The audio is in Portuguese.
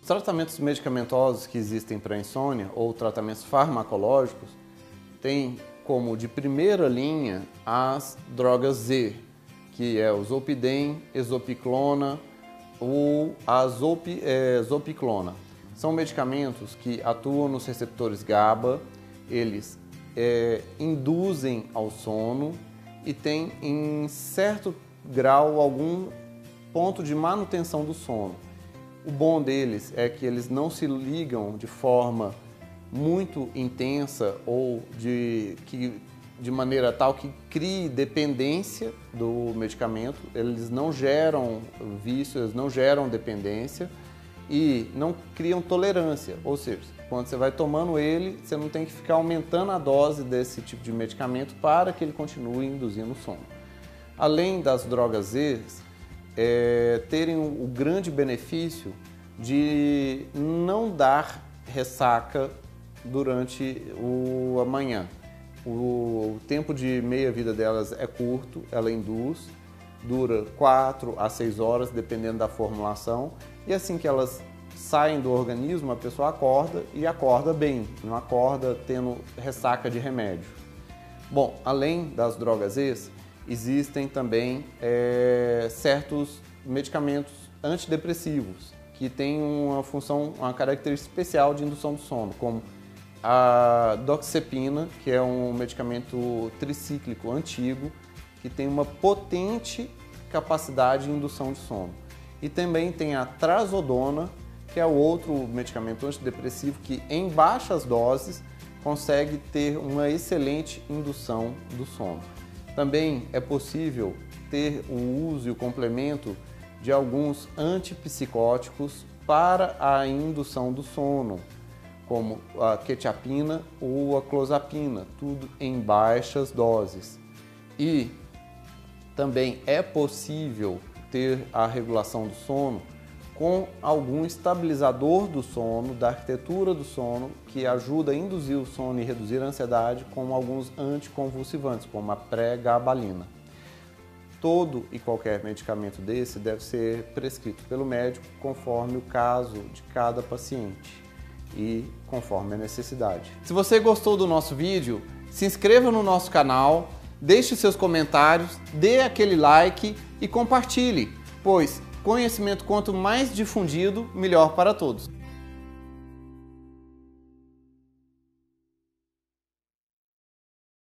Os tratamentos medicamentosos que existem para insônia ou tratamentos farmacológicos têm como de primeira linha as drogas Z, que é o Zolpidem, Exopiclona ou a é, Zolpiclona. São medicamentos que atuam nos receptores GABA, eles é, induzem ao sono e têm em certo grau algum ponto de manutenção do sono. O bom deles é que eles não se ligam de forma muito intensa ou de, que, de maneira tal que crie dependência do medicamento, eles não geram vício, eles não geram dependência e não criam tolerância, ou seja, quando você vai tomando ele, você não tem que ficar aumentando a dose desse tipo de medicamento para que ele continue induzindo o sono. Além das drogas Z, é, terem o grande benefício de não dar ressaca durante o amanhã. O, o tempo de meia-vida delas é curto, ela induz, dura 4 a 6 horas, dependendo da formulação, e assim que elas saem do organismo, a pessoa acorda e acorda bem, não acorda tendo ressaca de remédio. Bom, além das drogas ex, existem também é, certos medicamentos antidepressivos que têm uma função, uma característica especial de indução do sono, como a doxepina, que é um medicamento tricíclico antigo, que tem uma potente capacidade de indução de sono. E também tem a trazodona, que é outro medicamento antidepressivo que em baixas doses consegue ter uma excelente indução do sono. Também é possível ter o uso e o complemento de alguns antipsicóticos para a indução do sono, como a quetiapina ou a clozapina, tudo em baixas doses. E também é possível ter a regulação do sono com algum estabilizador do sono, da arquitetura do sono, que ajuda a induzir o sono e reduzir a ansiedade, como alguns anticonvulsivantes, como a pré-gabalina. Todo e qualquer medicamento desse deve ser prescrito pelo médico conforme o caso de cada paciente e conforme a necessidade. Se você gostou do nosso vídeo, se inscreva no nosso canal, deixe seus comentários, dê aquele like e compartilhe, pois conhecimento quanto mais difundido, melhor para todos.